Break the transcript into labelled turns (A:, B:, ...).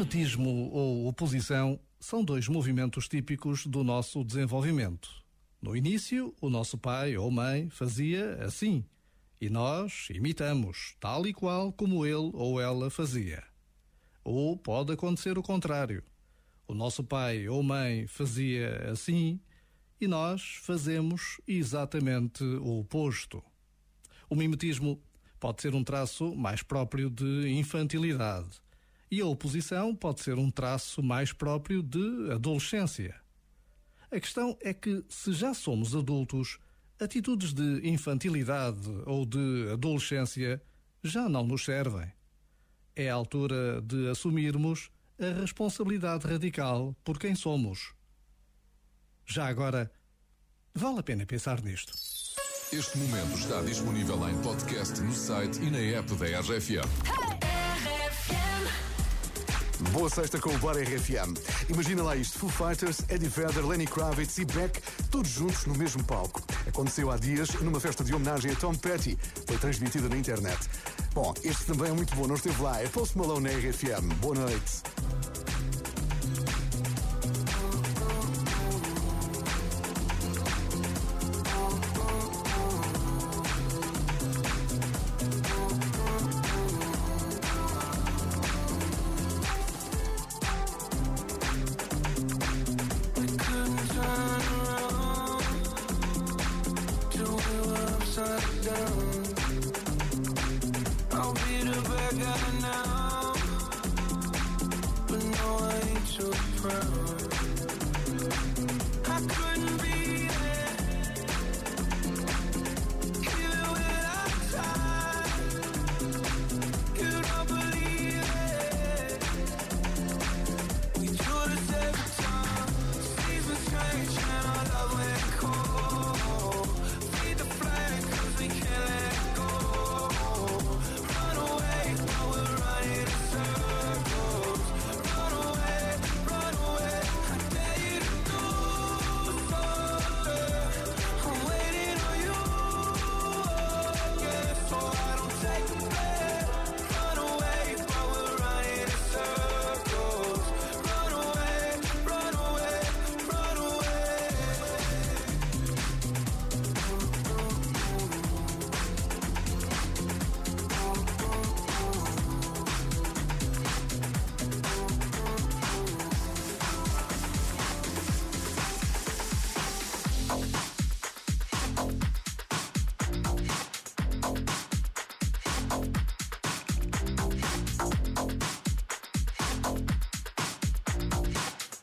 A: Mimetismo ou oposição são dois movimentos típicos do nosso desenvolvimento. No início, o nosso pai ou mãe fazia assim, e nós imitamos, tal e qual como ele ou ela fazia. Ou pode acontecer o contrário. O nosso pai ou mãe fazia assim, e nós fazemos exatamente o oposto. O mimetismo pode ser um traço mais próprio de infantilidade e a oposição pode ser um traço mais próprio de adolescência. A questão é que, se já somos adultos, atitudes de infantilidade ou de adolescência já não nos servem. É a altura de assumirmos a responsabilidade radical por quem somos. Já agora, vale a pena pensar nisto.
B: Este momento está disponível em podcast no site e na app da RFM.
C: Boa sexta com o Bar RFM. Imagina lá isto: Foo Fighters, Eddie Vedder, Lenny Kravitz e Beck, todos juntos no mesmo palco. Aconteceu há dias numa festa de homenagem a Tom Petty. Foi transmitida na internet. Bom, este também é muito bom, não esteve lá. É Post Malone na RFM. Boa noite.
D: I'll be the bad guy now, but no, I ain't proud.